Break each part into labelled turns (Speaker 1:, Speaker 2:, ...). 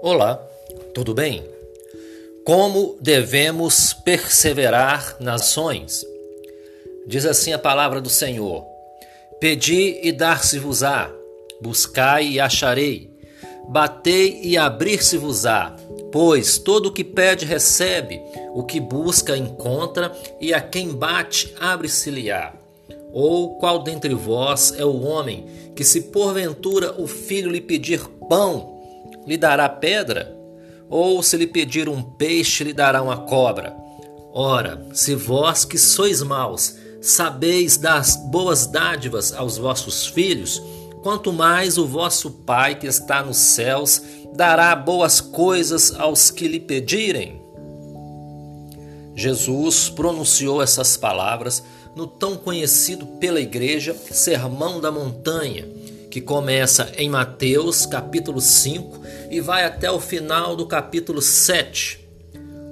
Speaker 1: Olá, tudo bem? Como devemos perseverar nas ações? Diz assim a palavra do Senhor: Pedi e dar-se-vos-á, buscai e acharei, batei e abrir-se-vos-á. Pois todo o que pede recebe, o que busca encontra, e a quem bate abre-se-lhe-á. Ou qual dentre vós é o homem que, se porventura o filho lhe pedir pão, lhe dará pedra? Ou se lhe pedir um peixe, lhe dará uma cobra? Ora, se vós que sois maus, sabeis dar boas dádivas aos vossos filhos, quanto mais o vosso Pai que está nos céus dará boas coisas aos que lhe pedirem. Jesus pronunciou essas palavras no tão conhecido pela igreja Sermão da Montanha, que começa em Mateus capítulo 5 e vai até o final do capítulo 7.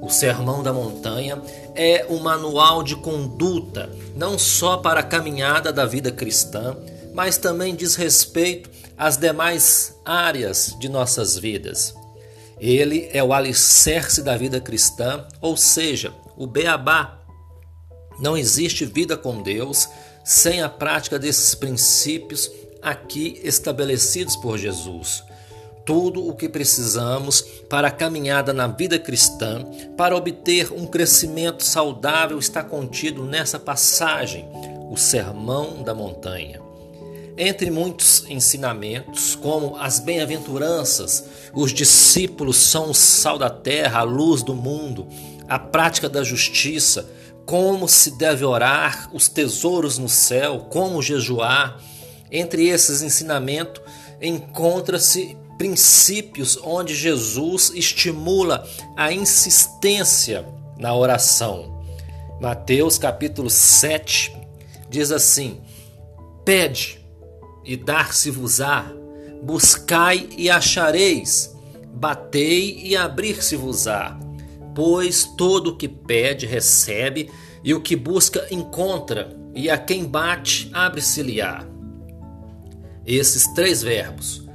Speaker 1: O Sermão da Montanha é um manual de conduta, não só para a caminhada da vida cristã, mas também diz respeito às demais áreas de nossas vidas. Ele é o alicerce da vida cristã, ou seja, o beabá. Não existe vida com Deus sem a prática desses princípios aqui estabelecidos por Jesus. Tudo o que precisamos para a caminhada na vida cristã, para obter um crescimento saudável, está contido nessa passagem, o Sermão da Montanha. Entre muitos ensinamentos, como as bem-aventuranças, os discípulos são o sal da terra, a luz do mundo, a prática da justiça, como se deve orar, os tesouros no céu, como jejuar, entre esses ensinamentos encontra-se princípios onde Jesus estimula a insistência na oração. Mateus capítulo 7 diz assim: Pede e dar-se-vos-á, buscai e achareis, batei e abrir-se-vos-á. Pois todo o que pede recebe, e o que busca encontra, e a quem bate abre-se-lhe-á. Esses três verbos,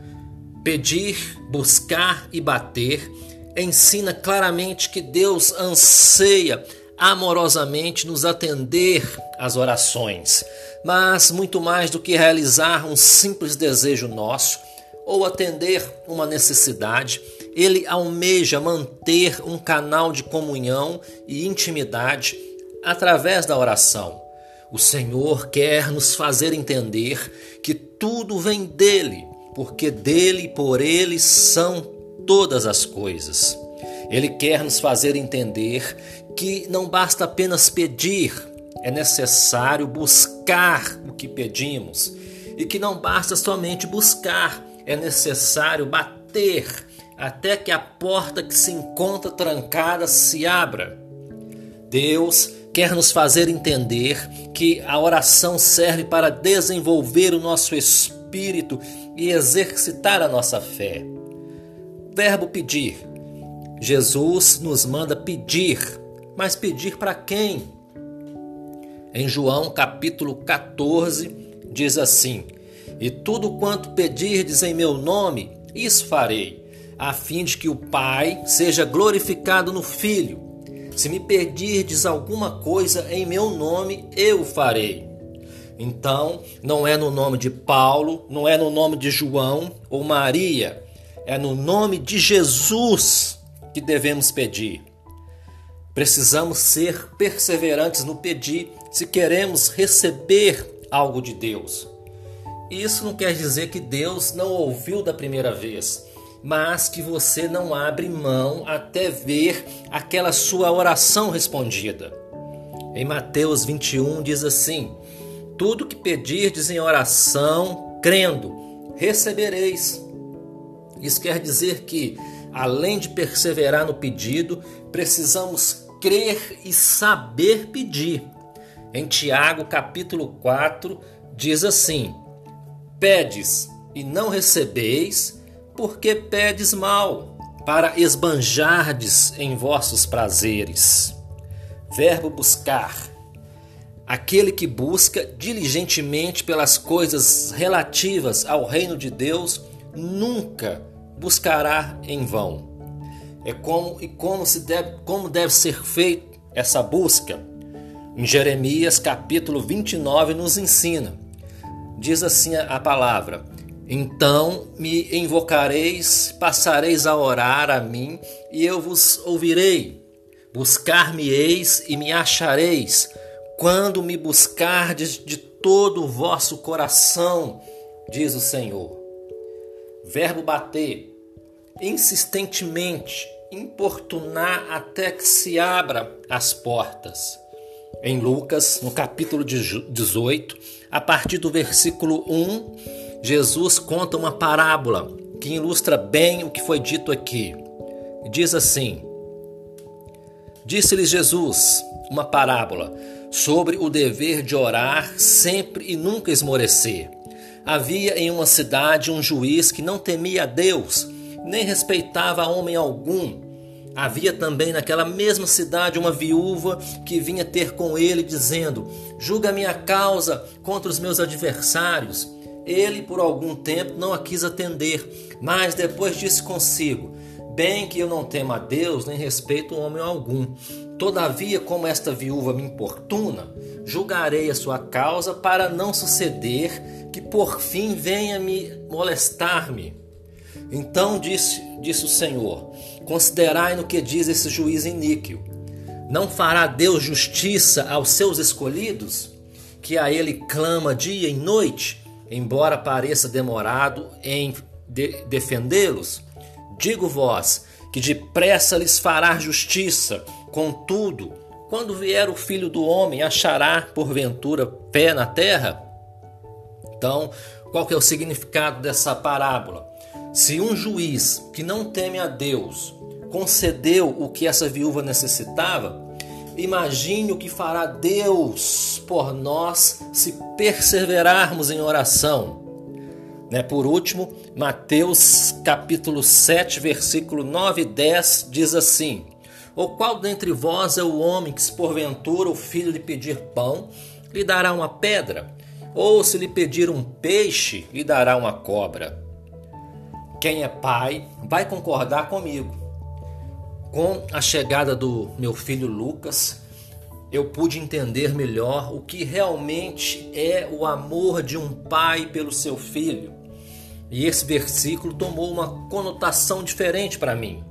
Speaker 1: pedir, buscar e bater, ensina claramente que Deus anseia amorosamente nos atender às orações, mas muito mais do que realizar um simples desejo nosso ou atender uma necessidade, ele almeja manter um canal de comunhão e intimidade através da oração. O Senhor quer nos fazer entender que tudo vem dele, porque dele e por ele são todas as coisas. Ele quer nos fazer entender que não basta apenas pedir, é necessário buscar o que pedimos. E que não basta somente buscar, é necessário bater até que a porta que se encontra trancada se abra. Deus quer nos fazer entender que a oração serve para desenvolver o nosso espírito e exercitar a nossa fé. Verbo pedir. Jesus nos manda pedir, mas pedir para quem? Em João capítulo 14 diz assim: E tudo quanto pedirdes em meu nome, isso farei, a fim de que o Pai seja glorificado no Filho. Se me pedirdes alguma coisa em meu nome, eu farei. Então, não é no nome de Paulo, não é no nome de João ou Maria, é no nome de Jesus que devemos pedir. Precisamos ser perseverantes no pedir se queremos receber algo de Deus. Isso não quer dizer que Deus não ouviu da primeira vez mas que você não abre mão até ver aquela sua oração respondida. Em Mateus 21 diz assim: Tudo que pedirdes em oração, crendo, recebereis. Isso quer dizer que, além de perseverar no pedido, precisamos crer e saber pedir. Em Tiago, capítulo 4, diz assim: Pedes e não recebeis, porque pedes mal, para esbanjardes em vossos prazeres. Verbo buscar. Aquele que busca diligentemente pelas coisas relativas ao reino de Deus nunca buscará em vão. É como e como se deve, como deve ser feita essa busca. Em Jeremias capítulo 29 nos ensina. Diz assim a palavra: Então me invocareis, passareis a orar a mim, e eu vos ouvirei. Buscar-me-eis e me achareis, quando me buscardes de todo o vosso coração, diz o Senhor. Verbo bater, insistentemente, importunar até que se abra as portas. Em Lucas, no capítulo 18, a partir do versículo 1, Jesus conta uma parábola que ilustra bem o que foi dito aqui. Diz assim: Disse-lhes Jesus uma parábola sobre o dever de orar sempre e nunca esmorecer. Havia em uma cidade um juiz que não temia a Deus, nem respeitava homem algum. Havia também naquela mesma cidade uma viúva que vinha ter com ele, dizendo: Julga minha causa contra os meus adversários. Ele, por algum tempo, não a quis atender, mas depois disse consigo: Bem que eu não temo a Deus, nem respeito homem algum. Todavia, como esta viúva me importuna, julgarei a sua causa para não suceder que por fim venha me molestar-me. Então disse, disse o Senhor: Considerai no que diz esse juiz iníquo. Não fará Deus justiça aos seus escolhidos, que a ele clama dia e noite, embora pareça demorado em de defendê-los? Digo vós que depressa lhes fará justiça. Contudo, quando vier o filho do homem, achará porventura pé na terra? Então, qual que é o significado dessa parábola? Se um juiz que não teme a Deus concedeu o que essa viúva necessitava, imagine o que fará Deus por nós se perseverarmos em oração. Né? Por último, Mateus capítulo 7, versículo 9 e 10 diz assim: Ou qual dentre vós é o homem que, se porventura o filho lhe pedir pão, lhe dará uma pedra? Ou se lhe pedir um peixe, lhe dará uma cobra? Quem é pai vai concordar comigo. Com a chegada do meu filho Lucas, eu pude entender melhor o que realmente é o amor de um pai pelo seu filho. E esse versículo tomou uma conotação diferente para mim.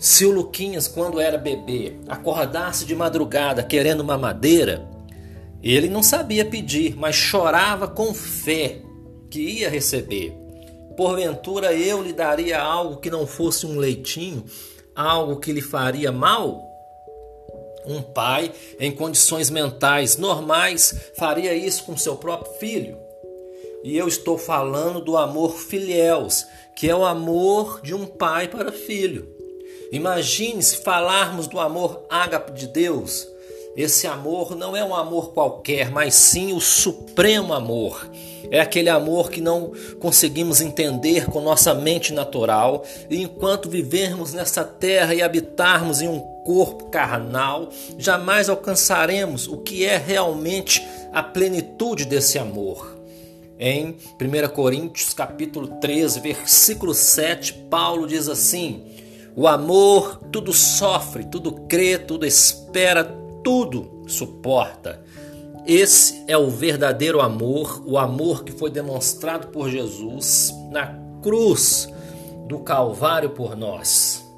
Speaker 1: Se o Luquinhas, quando era bebê, acordasse de madrugada querendo uma madeira, ele não sabia pedir, mas chorava com fé que ia receber. Porventura eu lhe daria algo que não fosse um leitinho, algo que lhe faria mal? Um pai em condições mentais normais faria isso com seu próprio filho. E eu estou falando do amor filiels, que é o amor de um pai para filho. Imagine se falarmos do amor ágape de Deus. Esse amor não é um amor qualquer, mas sim o supremo amor. É aquele amor que não conseguimos entender com nossa mente natural, e enquanto vivermos nessa terra e habitarmos em um corpo carnal, jamais alcançaremos o que é realmente a plenitude desse amor. Em 1 Coríntios capítulo 13, versículo 7, Paulo diz assim: O amor tudo sofre, tudo crê, tudo espera, tudo suporta. Esse é o verdadeiro amor, o amor que foi demonstrado por Jesus na cruz do Calvário por nós.